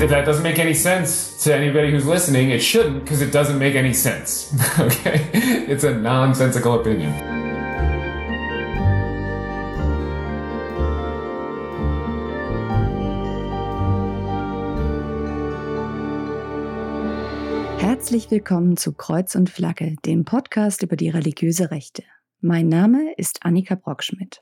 If that doesn't make any sense to anybody who's listening, it shouldn't because it doesn't make any sense. okay? It's a nonsensical opinion. Herzlich willkommen zu Kreuz und Flagge, dem Podcast über die religiöse Rechte. Mein Name ist Annika Brockschmidt.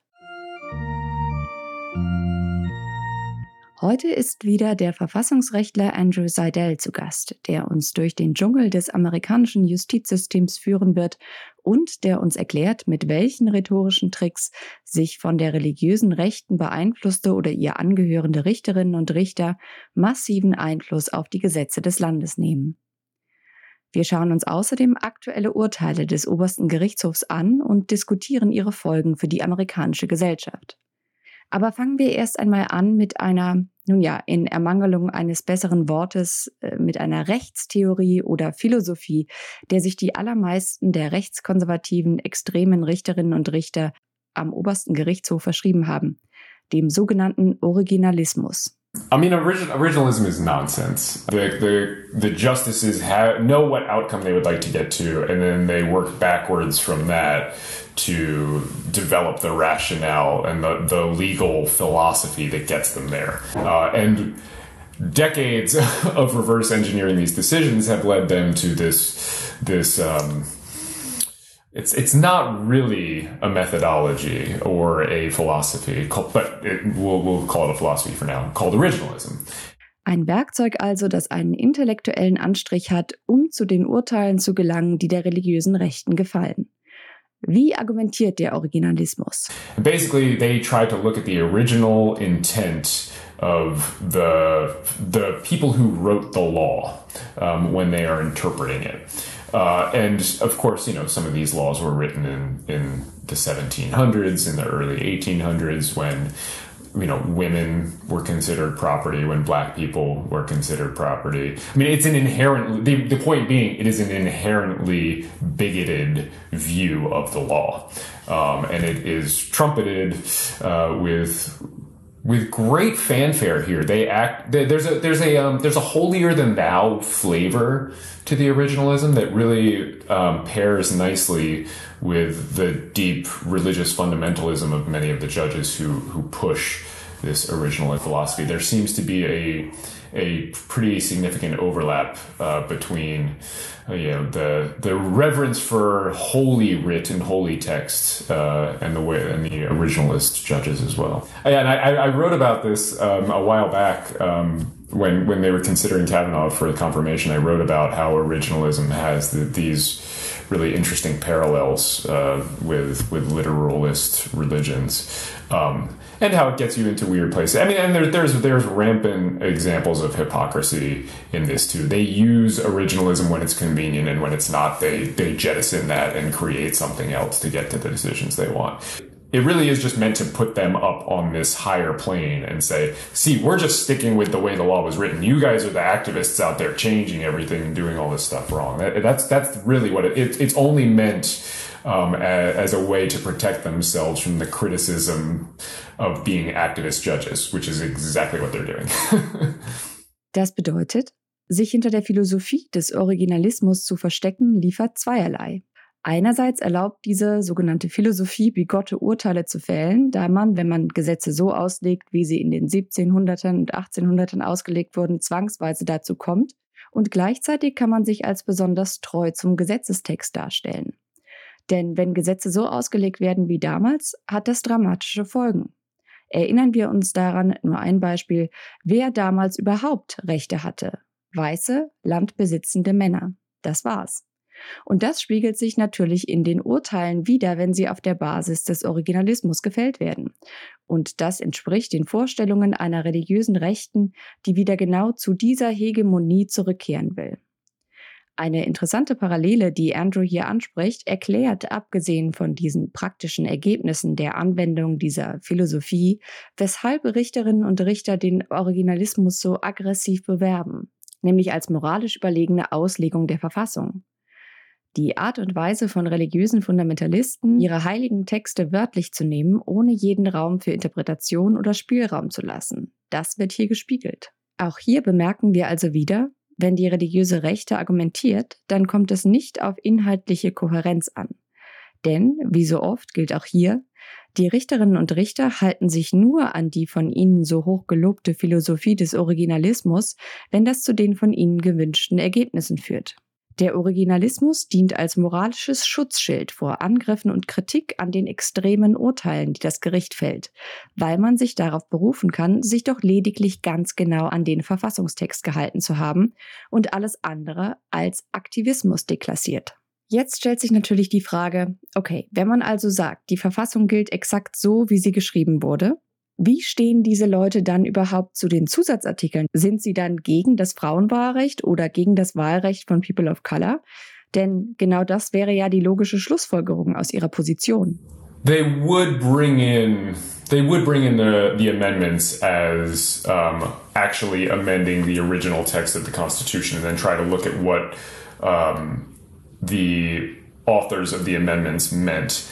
Heute ist wieder der Verfassungsrechtler Andrew Seidel zu Gast, der uns durch den Dschungel des amerikanischen Justizsystems führen wird und der uns erklärt, mit welchen rhetorischen Tricks sich von der religiösen Rechten beeinflusste oder ihr angehörende Richterinnen und Richter massiven Einfluss auf die Gesetze des Landes nehmen. Wir schauen uns außerdem aktuelle Urteile des obersten Gerichtshofs an und diskutieren ihre Folgen für die amerikanische Gesellschaft. Aber fangen wir erst einmal an mit einer, nun ja, in Ermangelung eines besseren Wortes, äh, mit einer Rechtstheorie oder Philosophie, der sich die allermeisten der rechtskonservativen, extremen Richterinnen und Richter am obersten Gerichtshof verschrieben haben, dem sogenannten Originalismus. I mean, origin, originalism is nonsense. The, the, the justices have, know what outcome they would like to get to, and then they work backwards from that to develop the rationale and the, the legal philosophy that gets them there. Uh, and decades of reverse engineering these decisions have led them to this this um, it's it's not really a methodology or a philosophy, but it, we'll, we'll call it a philosophy for now, called originalism. Ein Werkzeug also, das einen intellektuellen Anstrich hat, um zu den Urteilen zu gelangen, die der religiösen Rechten gefallen. Wie argumentiert der Originalismus? Basically, they try to look at the original intent of the the people who wrote the law um, when they are interpreting it. Uh, and of course, you know, some of these laws were written in, in the 1700s, in the early 1800s, when you know women were considered property when black people were considered property. I mean it's an inherent the, the point being it is an inherently bigoted view of the law. Um, and it is trumpeted uh, with with great fanfare here. They act there's a there's a um, there's a holier than thou flavor to the originalism that really um, pairs nicely with the deep religious fundamentalism of many of the judges who who push this original philosophy. There seems to be a a pretty significant overlap uh, between uh, you know the the reverence for holy writ and holy text uh, and the way and the originalist judges as well. And I, I wrote about this um, a while back. Um, when, when they were considering Kavanaugh for confirmation, I wrote about how originalism has the, these really interesting parallels uh, with with literalist religions. Um, and how it gets you into weird places. I mean, and there, there's there's rampant examples of hypocrisy in this too. They use originalism when it's convenient, and when it's not, they they jettison that and create something else to get to the decisions they want. It really is just meant to put them up on this higher plane and say, "See, we're just sticking with the way the law was written. You guys are the activists out there changing everything and doing all this stuff wrong." That, that's that's really what it, it it's only meant um, as, as, a way to protect themselves from the criticism of being activist judges, which is exactly what they're doing. das bedeutet, sich hinter der Philosophie des Originalismus zu verstecken, liefert zweierlei. Einerseits erlaubt diese sogenannte Philosophie, bigotte Urteile zu fällen, da man, wenn man Gesetze so auslegt, wie sie in den 1700ern und 1800ern ausgelegt wurden, zwangsweise dazu kommt. Und gleichzeitig kann man sich als besonders treu zum Gesetzestext darstellen. Denn wenn Gesetze so ausgelegt werden wie damals, hat das dramatische Folgen. Erinnern wir uns daran, nur ein Beispiel, wer damals überhaupt Rechte hatte. Weiße, landbesitzende Männer. Das war's. Und das spiegelt sich natürlich in den Urteilen wieder, wenn sie auf der Basis des Originalismus gefällt werden. Und das entspricht den Vorstellungen einer religiösen Rechten, die wieder genau zu dieser Hegemonie zurückkehren will. Eine interessante Parallele, die Andrew hier anspricht, erklärt, abgesehen von diesen praktischen Ergebnissen der Anwendung dieser Philosophie, weshalb Richterinnen und Richter den Originalismus so aggressiv bewerben, nämlich als moralisch überlegene Auslegung der Verfassung. Die Art und Weise von religiösen Fundamentalisten, ihre heiligen Texte wörtlich zu nehmen, ohne jeden Raum für Interpretation oder Spielraum zu lassen, das wird hier gespiegelt. Auch hier bemerken wir also wieder, wenn die religiöse Rechte argumentiert, dann kommt es nicht auf inhaltliche Kohärenz an. Denn, wie so oft gilt auch hier, die Richterinnen und Richter halten sich nur an die von ihnen so hoch gelobte Philosophie des Originalismus, wenn das zu den von ihnen gewünschten Ergebnissen führt. Der Originalismus dient als moralisches Schutzschild vor Angriffen und Kritik an den extremen Urteilen, die das Gericht fällt, weil man sich darauf berufen kann, sich doch lediglich ganz genau an den Verfassungstext gehalten zu haben und alles andere als Aktivismus deklassiert. Jetzt stellt sich natürlich die Frage, okay, wenn man also sagt, die Verfassung gilt exakt so, wie sie geschrieben wurde, wie stehen diese Leute dann überhaupt zu den Zusatzartikeln? Sind sie dann gegen das Frauenwahlrecht oder gegen das Wahlrecht von People of Color? Denn genau das wäre ja die logische Schlussfolgerung aus ihrer Position. They would bring in they would bring in the the amendments as um, actually amending the original text of the Constitution, and then try to look at what um, the authors of the amendments meant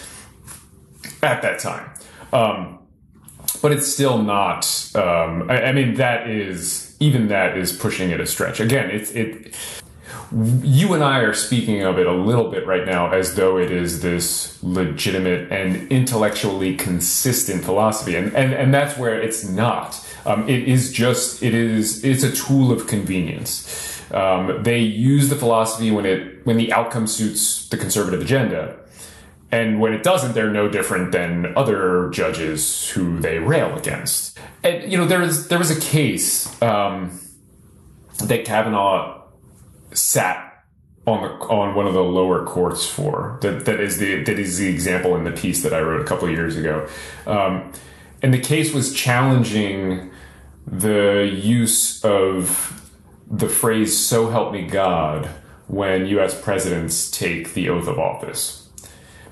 at that time. Um, but it's still not. Um, I, I, mean, that is even that is pushing it a stretch. Again, it's it. You and I are speaking of it a little bit right now as though it is this legitimate and intellectually consistent philosophy, and and, and that's where it's not. Um, it is just it is it's a tool of convenience. Um, they use the philosophy when it when the outcome suits the conservative agenda and when it doesn't, they're no different than other judges who they rail against. And you know, there was there was a case um, that Kavanaugh sat on the on one of the lower courts for that that is the that is the example in the piece that I wrote a couple years ago, um, and the case was challenging the use of the phrase "So help me God" when U.S. presidents take the oath of office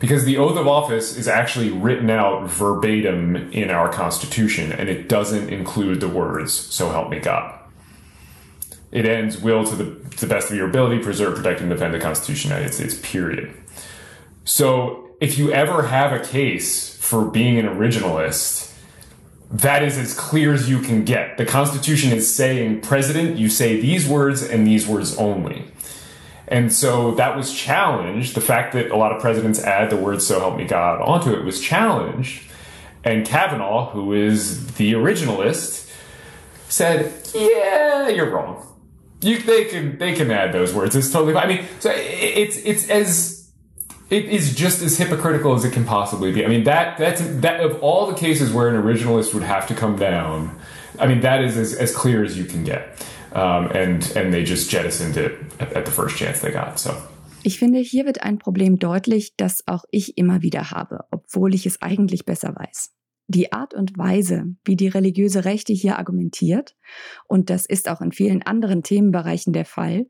because the oath of office is actually written out verbatim in our Constitution and it doesn't include the words, so help me God. It ends, will to the, to the best of your ability preserve, protect, and defend the Constitution of the United States, period. So if you ever have a case for being an originalist, that is as clear as you can get. The Constitution is saying, President, you say these words and these words only. And so that was challenged. The fact that a lot of presidents add the word "so help me God" onto it was challenged. And Kavanaugh, who is the originalist, said, "Yeah, you're wrong. You, they can they can add those words. It's totally fine. I mean, so it's it's as it is just as hypocritical as it can possibly be. I mean that that's that of all the cases where an originalist would have to come down. I mean that is as, as clear as you can get. Um, and, and they just jettisoned it at the first chance they got. So. Ich finde, hier wird ein Problem deutlich, das auch ich immer wieder habe, obwohl ich es eigentlich besser weiß. Die Art und Weise, wie die religiöse Rechte hier argumentiert, und das ist auch in vielen anderen Themenbereichen der Fall,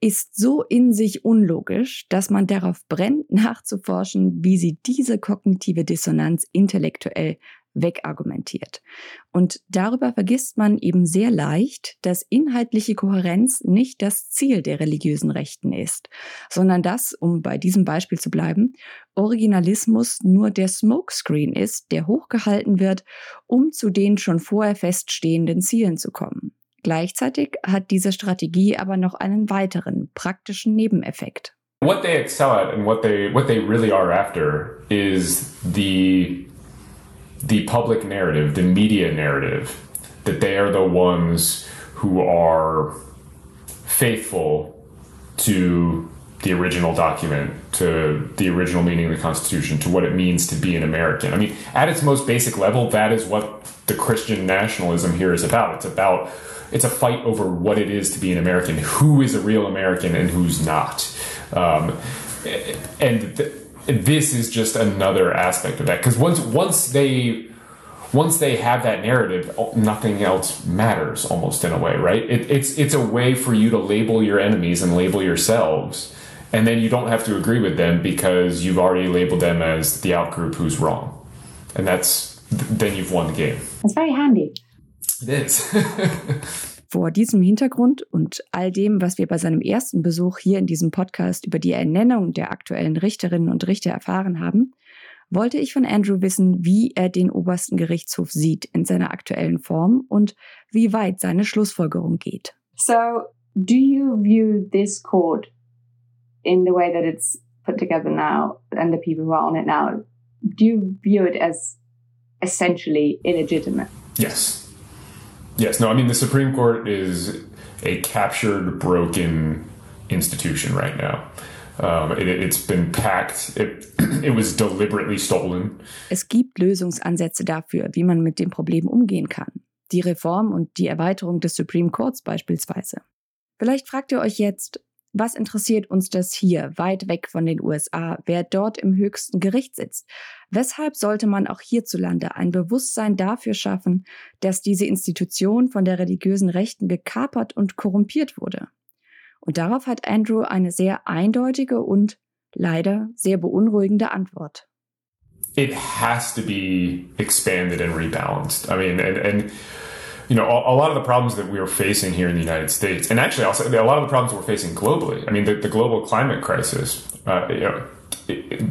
ist so in sich unlogisch, dass man darauf brennt, nachzuforschen, wie sie diese kognitive Dissonanz intellektuell wegargumentiert. Und darüber vergisst man eben sehr leicht, dass inhaltliche Kohärenz nicht das Ziel der religiösen Rechten ist, sondern dass, um bei diesem Beispiel zu bleiben, Originalismus nur der Smokescreen ist, der hochgehalten wird, um zu den schon vorher feststehenden Zielen zu kommen. Gleichzeitig hat diese Strategie aber noch einen weiteren praktischen Nebeneffekt. What they excel at and what they what they really are after is the the public narrative, the media narrative, that they are the ones who are faithful to the original document, to the original meaning of the Constitution, to what it means to be an American. I mean, at its most basic level, that is what the Christian nationalism here is about. It's about it's a fight over what it is to be an American, who is a real American and who's not. Um, and th- this is just another aspect of that because once once they once they have that narrative, nothing else matters almost in a way, right? It, it's it's a way for you to label your enemies and label yourselves, and then you don't have to agree with them because you've already labeled them as the outgroup who's wrong, and that's then you've won the game. That's very handy. It is. Vor diesem Hintergrund und all dem, was wir bei seinem ersten Besuch hier in diesem Podcast über die Ernennung der aktuellen Richterinnen und Richter erfahren haben, wollte ich von Andrew wissen, wie er den obersten Gerichtshof sieht in seiner aktuellen Form und wie weit seine Schlussfolgerung geht. So, do you view this court in the way that it's put together now and the people who are on it now? Do you view it as essentially illegitimate? Yes. Yes. No, I mean, the Supreme Court is a captured, broken institution right now. Um, it, it's been packed. It, it was deliberately stolen. Es gibt Lösungsansätze dafür, wie man mit dem Problem umgehen kann. Die Reform und die Erweiterung des Supreme Courts beispielsweise. Vielleicht fragt ihr euch jetzt, was interessiert uns das hier, weit weg von den USA, wer dort im höchsten Gericht sitzt? Weshalb sollte man auch hierzulande ein Bewusstsein dafür schaffen, dass diese Institution von der religiösen Rechten gekapert und korrumpiert wurde? Und darauf hat Andrew eine sehr eindeutige und leider sehr beunruhigende Antwort. It has to be expanded and rebalanced. I mean, and, and you know, a, a, lot of the problems that we are facing here in the United States, and actually also a lot of the problems we're facing globally. I mean, the, the global climate crisis, uh, you know, it, it,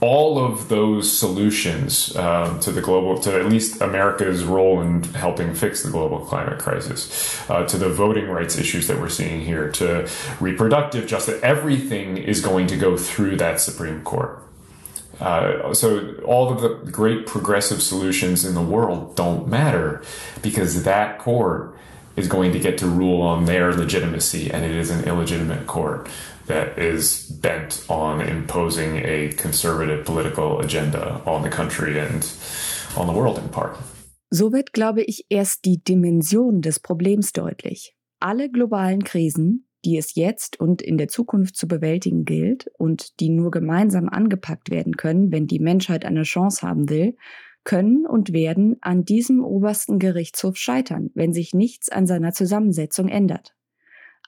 all of those solutions um, to the global, to at least America's role in helping fix the global climate crisis, uh, to the voting rights issues that we're seeing here, to reproductive justice, everything is going to go through that Supreme Court. Uh, so all of the great progressive solutions in the world don't matter because that court is going to get to rule on their legitimacy, and it is an illegitimate court. that is bent on imposing a conservative political agenda on the country and on the world in part. So wird, glaube ich, erst die Dimension des Problems deutlich. Alle globalen Krisen, die es jetzt und in der Zukunft zu bewältigen gilt und die nur gemeinsam angepackt werden können, wenn die Menschheit eine Chance haben will, können und werden an diesem obersten Gerichtshof scheitern, wenn sich nichts an seiner Zusammensetzung ändert.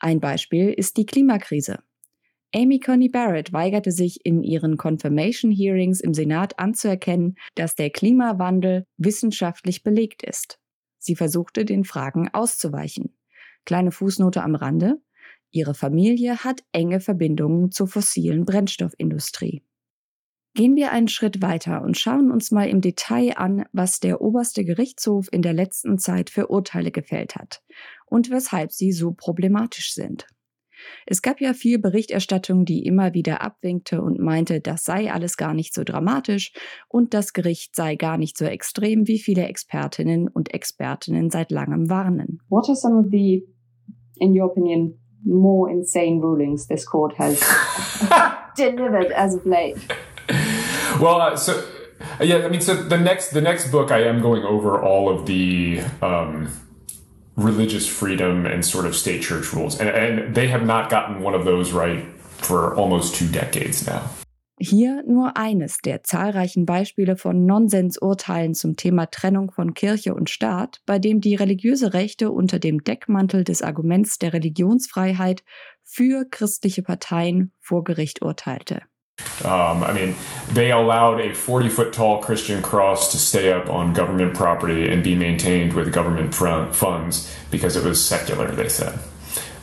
Ein Beispiel ist die Klimakrise. Amy Coney Barrett weigerte sich in ihren Confirmation Hearings im Senat anzuerkennen, dass der Klimawandel wissenschaftlich belegt ist. Sie versuchte, den Fragen auszuweichen. Kleine Fußnote am Rande. Ihre Familie hat enge Verbindungen zur fossilen Brennstoffindustrie. Gehen wir einen Schritt weiter und schauen uns mal im Detail an, was der oberste Gerichtshof in der letzten Zeit für Urteile gefällt hat und weshalb sie so problematisch sind. Es gab ja viel Berichterstattung, die immer wieder abwinkte und meinte, das sei alles gar nicht so dramatisch und das Gericht sei gar nicht so extrem, wie viele Expertinnen und Expertinnen seit langem warnen. What are some of the, in your opinion, more insane rulings this court has delivered as of late? Well, uh, so yeah, I mean, so the next the next book I am going over all of the um, religious freedom and sort of state church rules. And, and they have not gotten one of those right for almost two decades now. Hier nur eines der zahlreichen Beispiele von Nonsensurteilen zum Thema Trennung von Kirche und Staat, bei dem die religiöse Rechte unter dem Deckmantel des Arguments der Religionsfreiheit für christliche Parteien vor Gericht urteilte. Um, I mean, they allowed a 40 foot tall Christian cross to stay up on government property and be maintained with government funds because it was secular, they said.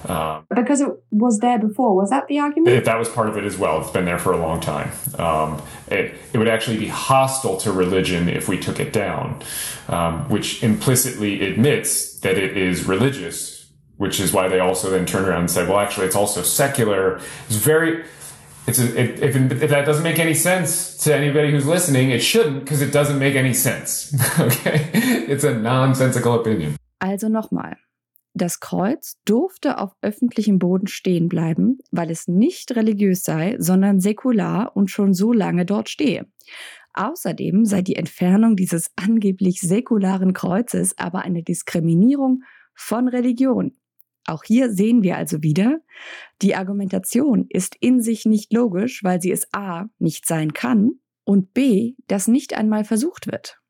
Um, because it was there before. Was that the argument? If that was part of it as well. It's been there for a long time. Um, it, it, would actually be hostile to religion if we took it down, um, which implicitly admits that it is religious, which is why they also then turn around and say, well, actually, it's also secular. It's very it's a, it, if, if that doesn't make any sense to anybody who's listening, it shouldn't because it doesn't make any sense. okay? It's a nonsensical opinion. Also nochmal. Das Kreuz durfte auf öffentlichem Boden stehen bleiben, weil es nicht religiös sei, sondern säkular und schon so lange dort stehe. Außerdem sei die Entfernung dieses angeblich säkularen Kreuzes aber eine Diskriminierung von Religion. Auch hier sehen wir also wieder, die Argumentation ist in sich nicht logisch, weil sie es a nicht sein kann und b, das nicht einmal versucht wird.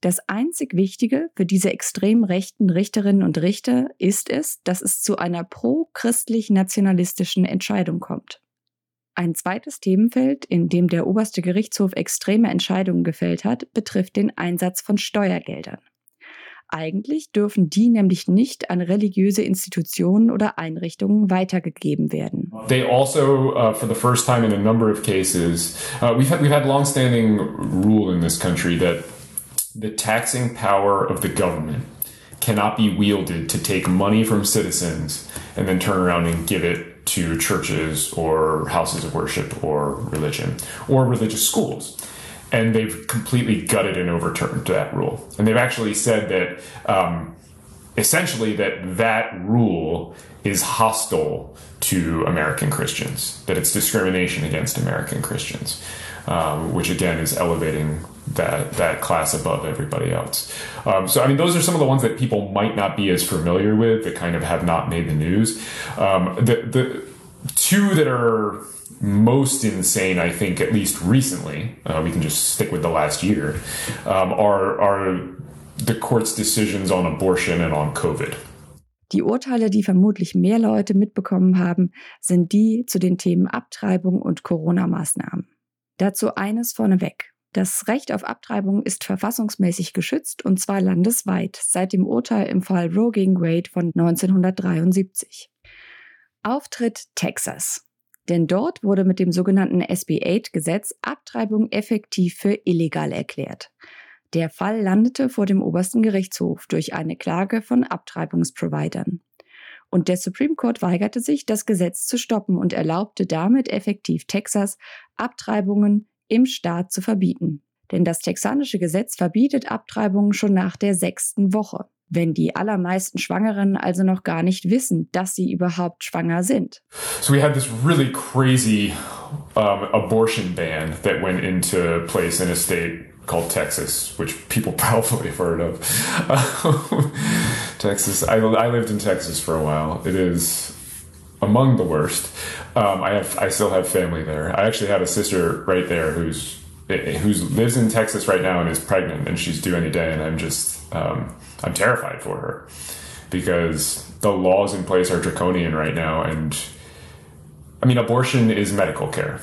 Das einzig Wichtige für diese extrem rechten Richterinnen und Richter ist es, dass es zu einer pro-christlich-nationalistischen Entscheidung kommt. Ein zweites Themenfeld, in dem der oberste Gerichtshof extreme Entscheidungen gefällt hat, betrifft den Einsatz von Steuergeldern. Eigentlich dürfen die nämlich nicht an religiöse Institutionen oder Einrichtungen weitergegeben werden. They also, uh, for the first time in a number of cases, uh, we've had, we've had longstanding rule in this country that the taxing power of the government cannot be wielded to take money from citizens and then turn around and give it to churches or houses of worship or religion or religious schools and they've completely gutted and overturned that rule. And they've actually said that um, essentially that that rule is hostile to American Christians, that it's discrimination against American Christians, um, which again is elevating that that class above everybody else. Um, so I mean, those are some of the ones that people might not be as familiar with that kind of have not made the news. Um, the the two that are most insane, I think, at least recently, uh, we can just stick with the last year, um, are, are the court's decisions on abortion and on COVID. Die Urteile, die vermutlich mehr Leute mitbekommen haben, sind die zu den Themen Abtreibung und Corona-Maßnahmen. Dazu eines vorneweg. Das Recht auf Abtreibung ist verfassungsmäßig geschützt und zwar landesweit seit dem Urteil im Fall Roe gegen Wade von 1973. Auftritt Texas. Denn dort wurde mit dem sogenannten SB8-Gesetz Abtreibung effektiv für illegal erklärt. Der Fall landete vor dem obersten Gerichtshof durch eine Klage von Abtreibungsprovidern. Und der Supreme Court weigerte sich, das Gesetz zu stoppen und erlaubte damit effektiv Texas, Abtreibungen im Staat zu verbieten. Denn das texanische Gesetz verbietet Abtreibungen schon nach der sechsten Woche wenn die allermeisten Schwangeren also noch gar nicht wissen, dass sie überhaupt schwanger sind. So we had this really crazy um, abortion ban that went into place in a state called Texas, which people probably have heard of. Texas, I, I lived in Texas for a while. It is among the worst. Um, I have, I still have family there. I actually have a sister right there who's who lives in Texas right now and is pregnant, and she's due any day, and I'm just um, I'm terrified for her because the laws in place are draconian right now. And I mean, abortion is medical care,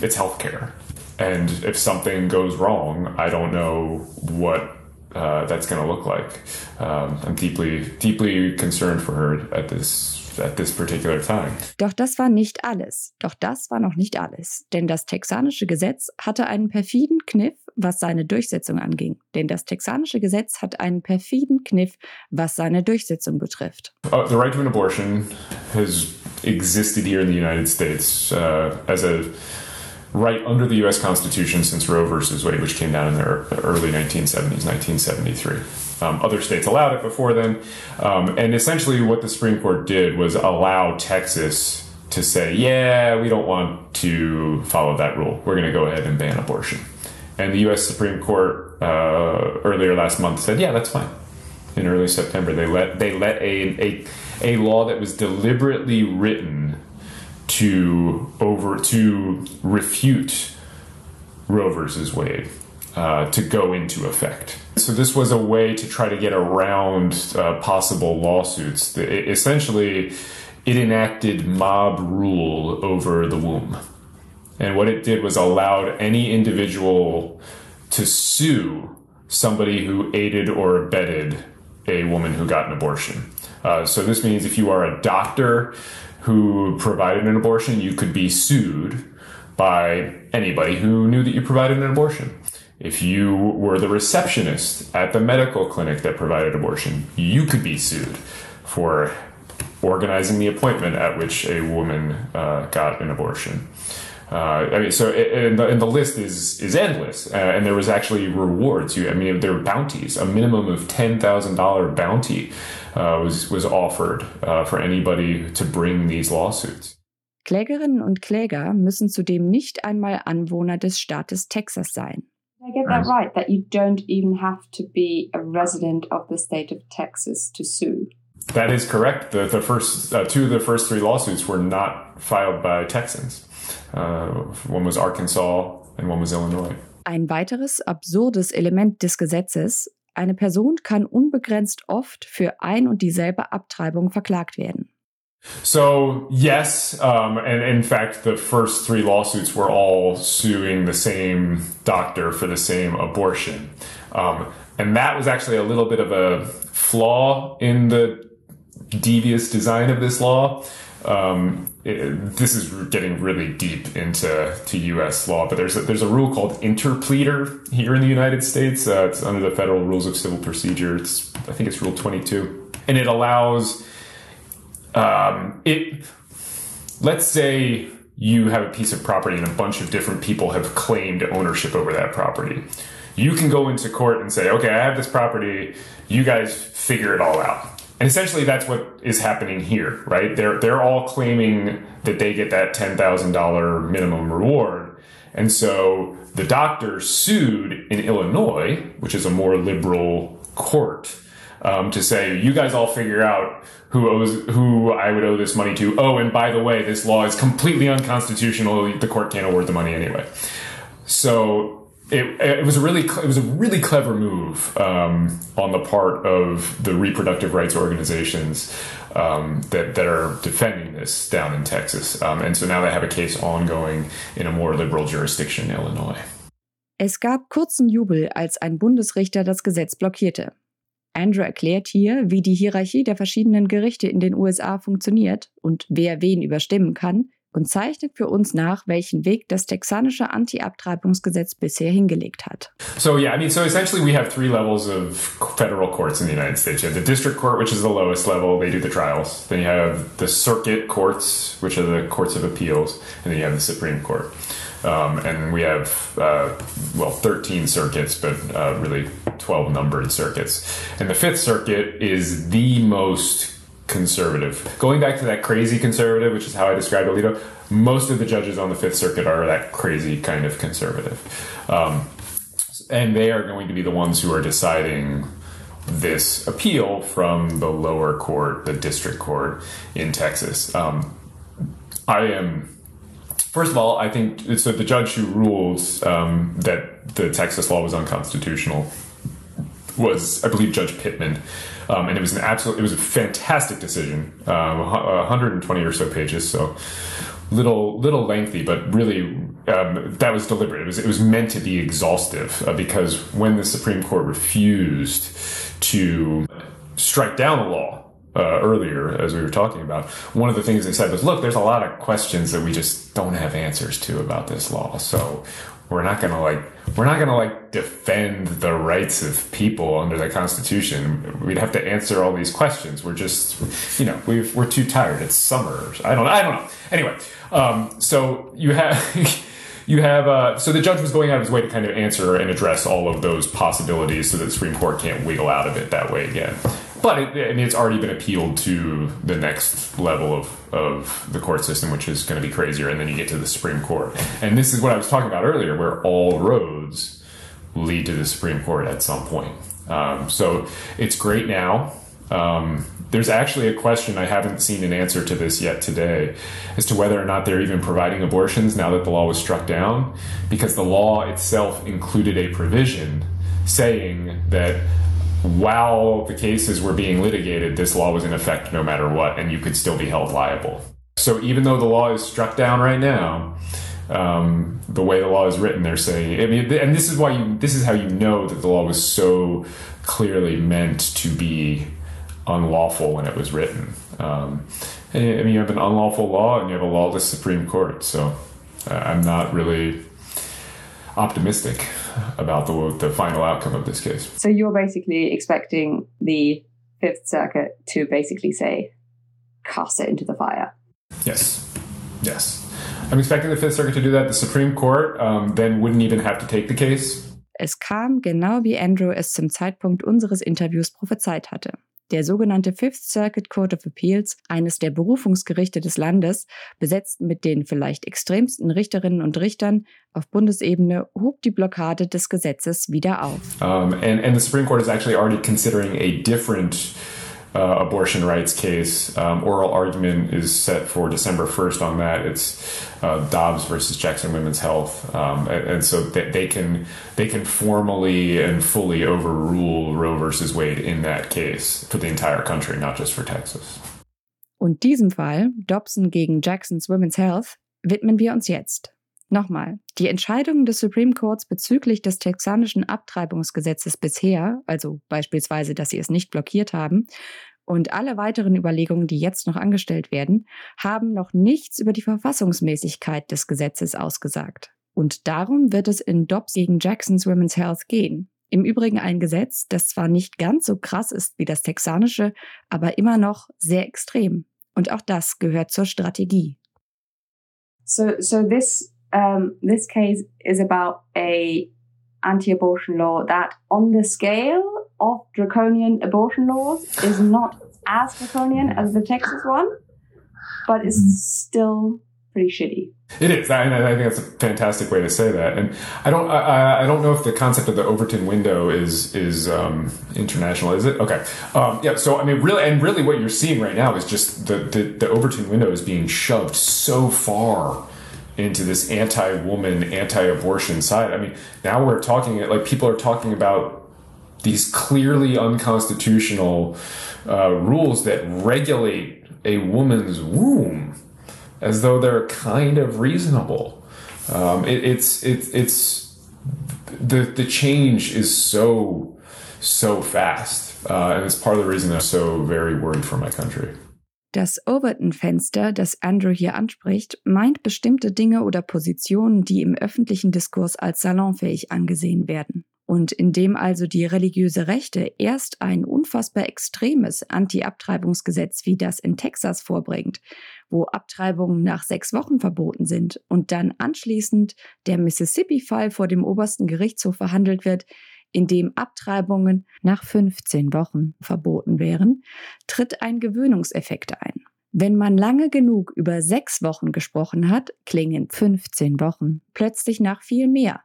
it's health care. And if something goes wrong, I don't know what uh, that's going to look like. Um, I'm deeply, deeply concerned for her at this at this particular time. Doch das war nicht alles. Doch das war noch nicht alles. Denn das texanische Gesetz hatte einen perfiden Kniff, was seine Durchsetzung anging. Denn das texanische Gesetz hat einen perfiden Kniff, was seine Durchsetzung betrifft. Uh, the right to an abortion has existed here in the United States uh, as a right under the U.S. Constitution since Roe versus Wade, which came down in the early 1970s, 1973. Um, other states allowed it before then. Um, and essentially, what the Supreme Court did was allow Texas to say, yeah, we don't want to follow that rule. We're going to go ahead and ban abortion. And the U.S. Supreme Court uh, earlier last month said, yeah, that's fine. In early September, they let they let a, a a law that was deliberately written to over to refute Roe versus Wade uh, to go into effect. So this was a way to try to get around uh, possible lawsuits. It, essentially, it enacted mob rule over the womb. And what it did was allowed any individual to sue somebody who aided or abetted a woman who got an abortion. Uh, so this means if you are a doctor who provided an abortion, you could be sued by anybody who knew that you provided an abortion. If you were the receptionist at the medical clinic that provided abortion, you could be sued for organizing the appointment at which a woman uh, got an abortion. Uh, I mean, so and the, and the list is is endless, uh, and there was actually rewards. You, I mean, there were bounties. A minimum of ten thousand dollar bounty uh, was was offered uh, for anybody to bring these lawsuits. Klägerinnen und Kläger müssen zudem nicht einmal Anwohner des Staates Texas sein. I get that right? That you don't even have to be a resident of the state of Texas to sue. That is correct. The, the first uh, two of the first three lawsuits were not filed by Texans. Uh, one was Arkansas and one was Illinois. Ein weiteres absurdes Element des Gesetzes: Eine Person kann unbegrenzt oft für ein und dieselbe Abtreibung verklagt werden. So yes, um, and in fact, the first three lawsuits were all suing the same doctor for the same abortion. Um, and that was actually a little bit of a flaw in the devious design of this law. Um, it, this is getting really deep into to U.S. law, but there's a, there's a rule called interpleader here in the United States. Uh, it's under the Federal Rules of Civil Procedure. It's I think it's Rule 22, and it allows um, it. Let's say you have a piece of property and a bunch of different people have claimed ownership over that property. You can go into court and say, okay, I have this property. You guys figure it all out. And essentially, that's what is happening here, right? They're they're all claiming that they get that ten thousand dollar minimum reward, and so the doctors sued in Illinois, which is a more liberal court, um, to say you guys all figure out who owes who I would owe this money to. Oh, and by the way, this law is completely unconstitutional. The court can't award the money anyway. So it, it was a really it was a really clever move um, on the part of the reproductive rights organizations um, that that are defending this down in Texas, um, and so now they have a case ongoing in a more liberal jurisdiction in Illinois. Es gab kurzen Jubel, als ein Bundesrichter das Gesetz blockierte. Andrew erklärt hier, wie die Hierarchie der verschiedenen Gerichte in den USA funktioniert und wer wen überstimmen kann, und zeichnet für uns nach, welchen Weg das texanische Anti-Abtreibungsgesetz bisher hingelegt hat. So yeah, I mean, so essentially we have three levels of federal courts in the United States. You have the district court, which is the lowest level; they do the trials. Then you have the circuit courts, which are the courts of appeals, and then you have the Supreme Court. Um, and we have, uh, well, 13 circuits, but uh, really 12 numbered circuits. And the Fifth Circuit is the most conservative. Going back to that crazy conservative, which is how I described Alito, most of the judges on the Fifth Circuit are that crazy kind of conservative. Um, and they are going to be the ones who are deciding this appeal from the lower court, the district court in Texas. Um, I am. First of all, I think so. The judge who ruled um, that the Texas law was unconstitutional was, I believe, Judge Pitman. Um, and it was an absolute, it was a fantastic decision, um, 120 or so pages, so little little lengthy, but really um, that was deliberate. It was it was meant to be exhaustive uh, because when the Supreme Court refused to strike down the law uh, earlier, as we were talking about, one of the things they said was, "Look, there's a lot of questions that we just don't have answers to about this law, so we're not going to like we're not going to like defend the rights of people under the constitution. We'd have to answer all these questions. We're just you know we we're too tired. It's summer. I don't i don't know. Anyway um, so you have you have uh, so the judge was going out of his way to kind of answer and address all of those possibilities so that the supreme court can't wiggle out of it that way again but it, I mean, it's already been appealed to the next level of, of the court system, which is going to be crazier. And then you get to the Supreme Court. And this is what I was talking about earlier, where all roads lead to the Supreme Court at some point. Um, so it's great now. Um, there's actually a question I haven't seen an answer to this yet today as to whether or not they're even providing abortions now that the law was struck down, because the law itself included a provision saying that while the cases were being litigated, this law was in effect no matter what, and you could still be held liable. So even though the law is struck down right now, um, the way the law is written, they're saying, I mean, and this is why you, this is how you know that the law was so clearly meant to be unlawful when it was written. Um, I mean, you have an unlawful law and you have a lawless Supreme Court. So uh, I'm not really optimistic about the, the final outcome of this case. So you're basically expecting the Fifth Circuit to basically say, cast it into the fire. Yes. Yes. I'm expecting the Fifth Circuit to do that. The Supreme Court um, then wouldn't even have to take the case. Es kam genau wie Andrew es zum Zeitpunkt unseres Interviews prophezeit hatte. Der sogenannte Fifth Circuit Court of Appeals, eines der Berufungsgerichte des Landes, besetzt mit den vielleicht extremsten Richterinnen und Richtern auf Bundesebene, hob die Blockade des Gesetzes wieder auf. Um, and, and the Supreme Court is actually already considering a different uh, abortion rights case. Um, oral argument is set for December 1st on that. It's uh, Dobbs versus Jackson Women's Health, um, and, and, so they, they, can they can formally and fully overrule Roe versus Wade in that case for the entire country, not just for Texas. Und diesem Fall, Dobson gegen Jackson's Women's Health, widmen wir uns jetzt. Nochmal, die Entscheidungen des Supreme Courts bezüglich des texanischen Abtreibungsgesetzes bisher, also beispielsweise, dass sie es nicht blockiert haben, und alle weiteren Überlegungen, die jetzt noch angestellt werden, haben noch nichts über die Verfassungsmäßigkeit des Gesetzes ausgesagt. Und darum wird es in Dobbs gegen Jacksons Women's Health gehen. Im Übrigen ein Gesetz, das zwar nicht ganz so krass ist wie das texanische, aber immer noch sehr extrem. Und auch das gehört zur Strategie. So, so this um, this case is about a anti-abortion law that, on the scale of draconian abortion laws, is not as draconian as the Texas one, but is still pretty shitty. It is. I, I, think that's a fantastic way to say that. And I don't, I, I, don't know if the concept of the Overton window is is um, international. Is it? Okay. Um, yeah. So I mean, really, and really, what you're seeing right now is just the, the the Overton window is being shoved so far into this anti-woman, anti-abortion side. I mean, now we're talking like people are talking about these clearly unconstitutional uh, rules that regulate a woman's womb as though they're kind of reasonable. Um, it, it's it, it's the the change is so so fast, uh, and it's part of the reason I'm so very worried for my country. Das Overton-Fenster, das Andrew hier anspricht, meint bestimmte Dinge oder Positionen, die im öffentlichen Diskurs als salonfähig angesehen werden. Und indem also die religiöse Rechte erst ein unfassbar extremes Anti-Abtreibungsgesetz wie das in Texas vorbringt, wo Abtreibungen nach sechs Wochen verboten sind und dann anschließend der Mississippi-Fall vor dem obersten Gerichtshof verhandelt wird, in dem Abtreibungen nach 15 Wochen verboten wären, tritt ein Gewöhnungseffekt ein. Wenn man lange genug über sechs Wochen gesprochen hat, klingen 15 Wochen plötzlich nach viel mehr.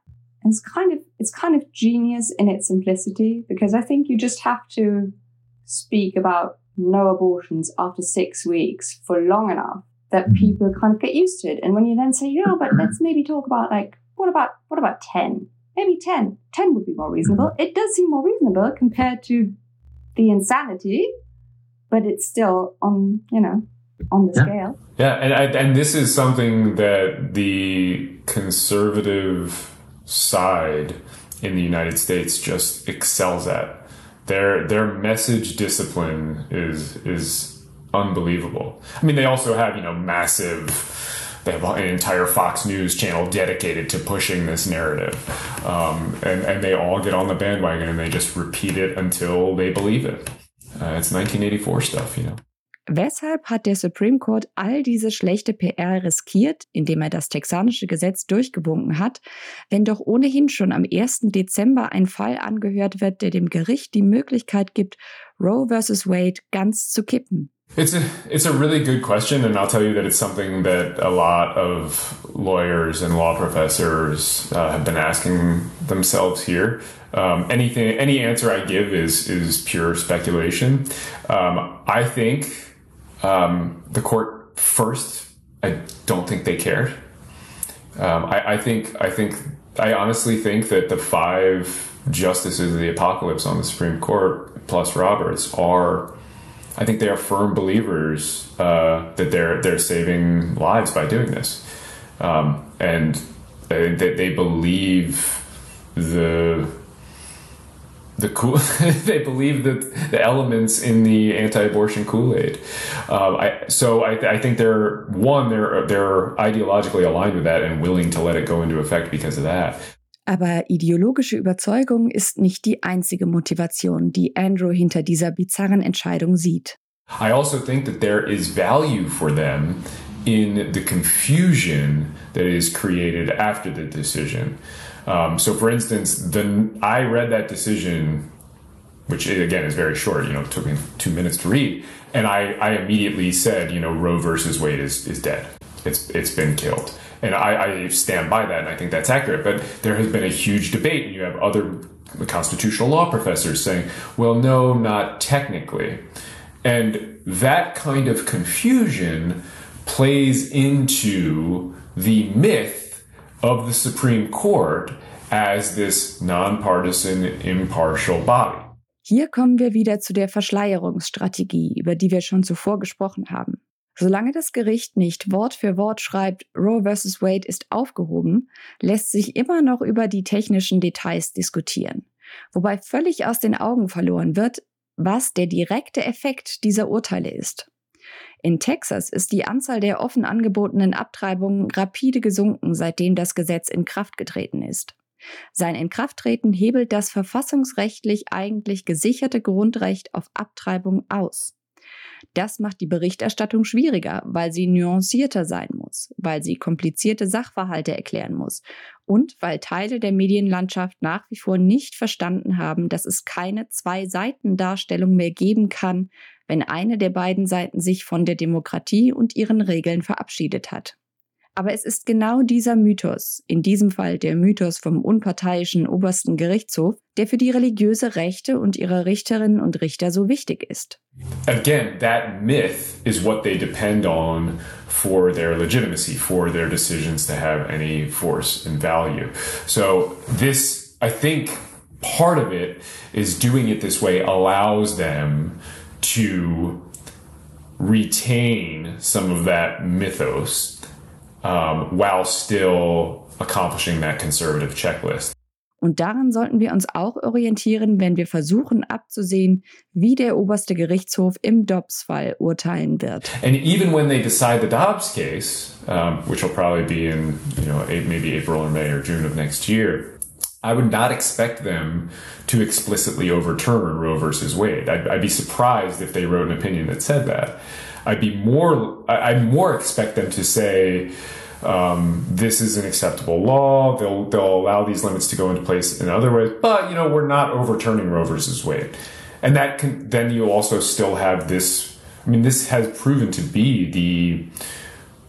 It's kind of it's kind of genius in its simplicity because I think you just have to speak about no abortions after six weeks for long enough that mm-hmm. people kind of get used to it. And when you then say, yeah, but let's maybe talk about like what about what about ten? Maybe 10. 10 would be more reasonable. Mm-hmm. It does seem more reasonable compared to the insanity, but it's still on, you know, on the yeah. scale. Yeah, and and this is something that the conservative side in the United States just excels at. Their their message discipline is is unbelievable. I mean, they also have you know massive they have an entire Fox News channel dedicated to pushing this narrative. Um, and, and they all get on the bandwagon and they just repeat it until they believe it. Uh, it's 1984 stuff, you know. Weshalb hat der Supreme Court all diese schlechte PR riskiert, indem er das texanische Gesetz durchgewunken hat, wenn doch ohnehin schon am 1. Dezember ein Fall angehört wird, der dem Gericht die Möglichkeit gibt, Roe vs. Wade ganz zu kippen? It's a it's a really good question, and I'll tell you that it's something that a lot of lawyers and law professors uh, have been asking themselves here. Um, anything, any answer I give is is pure speculation. Um, I think um, the court first. I don't think they cared. Um, I, I think I think I honestly think that the five justices of the apocalypse on the Supreme Court plus Roberts are I think they are firm believers uh, that they're they're saving lives by doing this, um, and they, they believe the the cool they believe that the elements in the anti-abortion Kool-Aid. Um, I, so I, I, think they're one they're they're ideologically aligned with that and willing to let it go into effect because of that. Aber ideologische Überzeugung ist nicht die einzige Motivation, die Andrew hinter dieser bizarren Entscheidung sieht. I also think that there is value for them in the confusion that is created after the decision. Um, so, for instance, the I read that decision, which again is very short. You know, it took me two minutes to read, and I, I immediately said, you know, Roe versus Wade is is dead. It's it's been killed and I, I stand by that, and I think that's accurate. But there has been a huge debate, and you have other constitutional law professors saying, "Well, no, not technically," and that kind of confusion plays into the myth of the Supreme Court as this nonpartisan, impartial body. Hier kommen wir wieder zu der Verschleierungsstrategie, über die wir schon zuvor gesprochen haben. Solange das Gericht nicht Wort für Wort schreibt, Roe vs. Wade ist aufgehoben, lässt sich immer noch über die technischen Details diskutieren. Wobei völlig aus den Augen verloren wird, was der direkte Effekt dieser Urteile ist. In Texas ist die Anzahl der offen angebotenen Abtreibungen rapide gesunken, seitdem das Gesetz in Kraft getreten ist. Sein Inkrafttreten hebelt das verfassungsrechtlich eigentlich gesicherte Grundrecht auf Abtreibung aus. Das macht die Berichterstattung schwieriger, weil sie nuancierter sein muss, weil sie komplizierte Sachverhalte erklären muss und weil Teile der Medienlandschaft nach wie vor nicht verstanden haben, dass es keine Zwei-Seiten-Darstellung mehr geben kann, wenn eine der beiden Seiten sich von der Demokratie und ihren Regeln verabschiedet hat. Aber es ist genau dieser Mythos, in diesem Fall der Mythos vom unparteiischen obersten Gerichtshof, der für die religiöse Rechte und ihre Richterinnen und Richter so wichtig ist. Again, that myth is what they depend on for their legitimacy, for their decisions to have any force and value. So this, I think, part of it is doing it this way allows them to retain some of that mythos um, while still accomplishing that conservative checklist. Und daran sollten wir uns auch orientieren, wenn wir versuchen abzusehen, wie der oberste Gerichtshof im Dobbs-Fall urteilen wird. And even when they decide the Dobbs case, um, which will probably be in you know maybe April or May or June of next year, I would not expect them to explicitly overturn Roe versus Wade. I'd, I'd be surprised if they wrote an opinion that said that. I'd be more, I'd more expect them to say, um, this is an acceptable law. They'll they'll allow these limits to go into place in other ways, but you know we're not overturning Roe versus Wade, and that can then you also still have this. I mean, this has proven to be the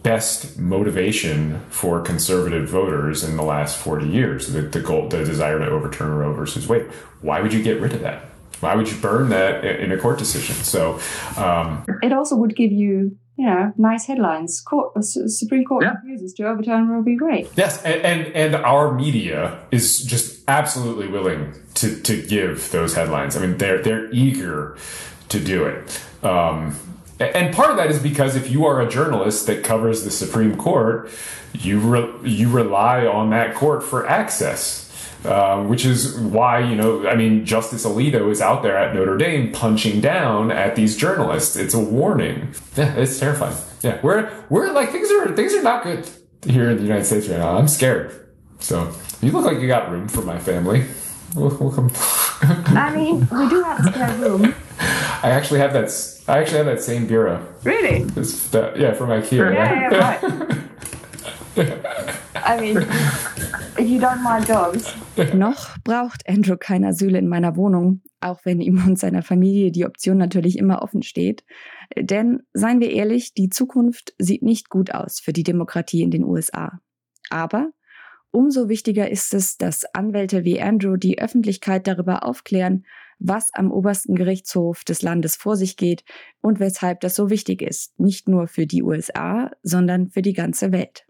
best motivation for conservative voters in the last 40 years the, the goal the desire to overturn roe versus wade why would you get rid of that why would you burn that in a court decision? So um, it also would give you you know, nice headlines. Court, uh, Supreme Court yeah. refuses to overturn Roe v. Wade. Yes, and, and, and our media is just absolutely willing to to give those headlines. I mean, they're they're eager to do it. Um, and part of that is because if you are a journalist that covers the Supreme Court, you re- you rely on that court for access uh, which is why you know I mean Justice Alito is out there at Notre Dame punching down at these journalists. It's a warning. Yeah, it's terrifying. Yeah, we're we're like things are things are not good here in the United States right now. I'm scared. So you look like you got room for my family. We'll, we'll come. I mean, we do have a spare room. I actually have that. I actually have that same bureau. Really? That, yeah, from IKEA. Yeah, yeah, right. I mean, you don't mind dogs. Noch braucht Andrew kein Asyl in meiner Wohnung, auch wenn ihm und seiner Familie die Option natürlich immer offen steht. Denn, seien wir ehrlich, die Zukunft sieht nicht gut aus für die Demokratie in den USA. Aber umso wichtiger ist es, dass Anwälte wie Andrew die Öffentlichkeit darüber aufklären, was am obersten Gerichtshof des Landes vor sich geht und weshalb das so wichtig ist, nicht nur für die USA, sondern für die ganze Welt.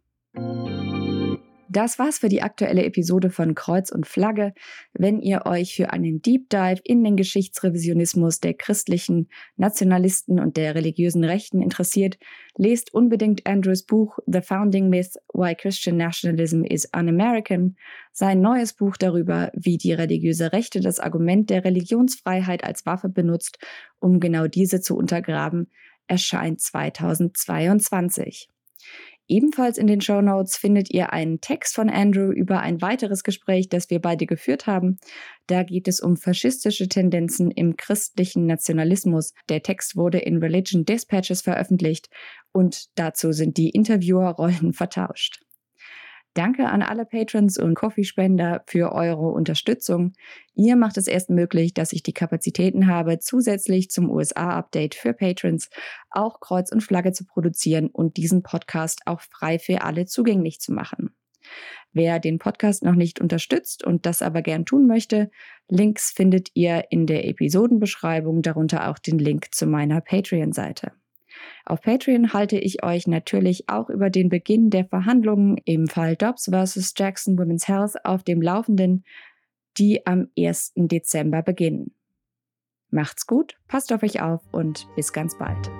Das war's für die aktuelle Episode von Kreuz und Flagge. Wenn ihr euch für einen Deep Dive in den Geschichtsrevisionismus der christlichen Nationalisten und der religiösen Rechten interessiert, lest unbedingt Andrews Buch The Founding Myth Why Christian Nationalism is Un-American, sein neues Buch darüber, wie die religiöse Rechte das Argument der Religionsfreiheit als Waffe benutzt, um genau diese zu untergraben, erscheint 2022. Ebenfalls in den Show Notes findet ihr einen Text von Andrew über ein weiteres Gespräch, das wir beide geführt haben. Da geht es um faschistische Tendenzen im christlichen Nationalismus. Der Text wurde in Religion Dispatches veröffentlicht und dazu sind die Interviewerrollen vertauscht. Danke an alle Patrons und Coffeespender für eure Unterstützung. Ihr macht es erst möglich, dass ich die Kapazitäten habe, zusätzlich zum USA-Update für Patrons auch Kreuz und Flagge zu produzieren und diesen Podcast auch frei für alle zugänglich zu machen. Wer den Podcast noch nicht unterstützt und das aber gern tun möchte, Links findet ihr in der Episodenbeschreibung, darunter auch den Link zu meiner Patreon-Seite. Auf Patreon halte ich euch natürlich auch über den Beginn der Verhandlungen im Fall Dobbs vs. Jackson Women's Health auf dem Laufenden, die am 1. Dezember beginnen. Macht's gut, passt auf euch auf und bis ganz bald.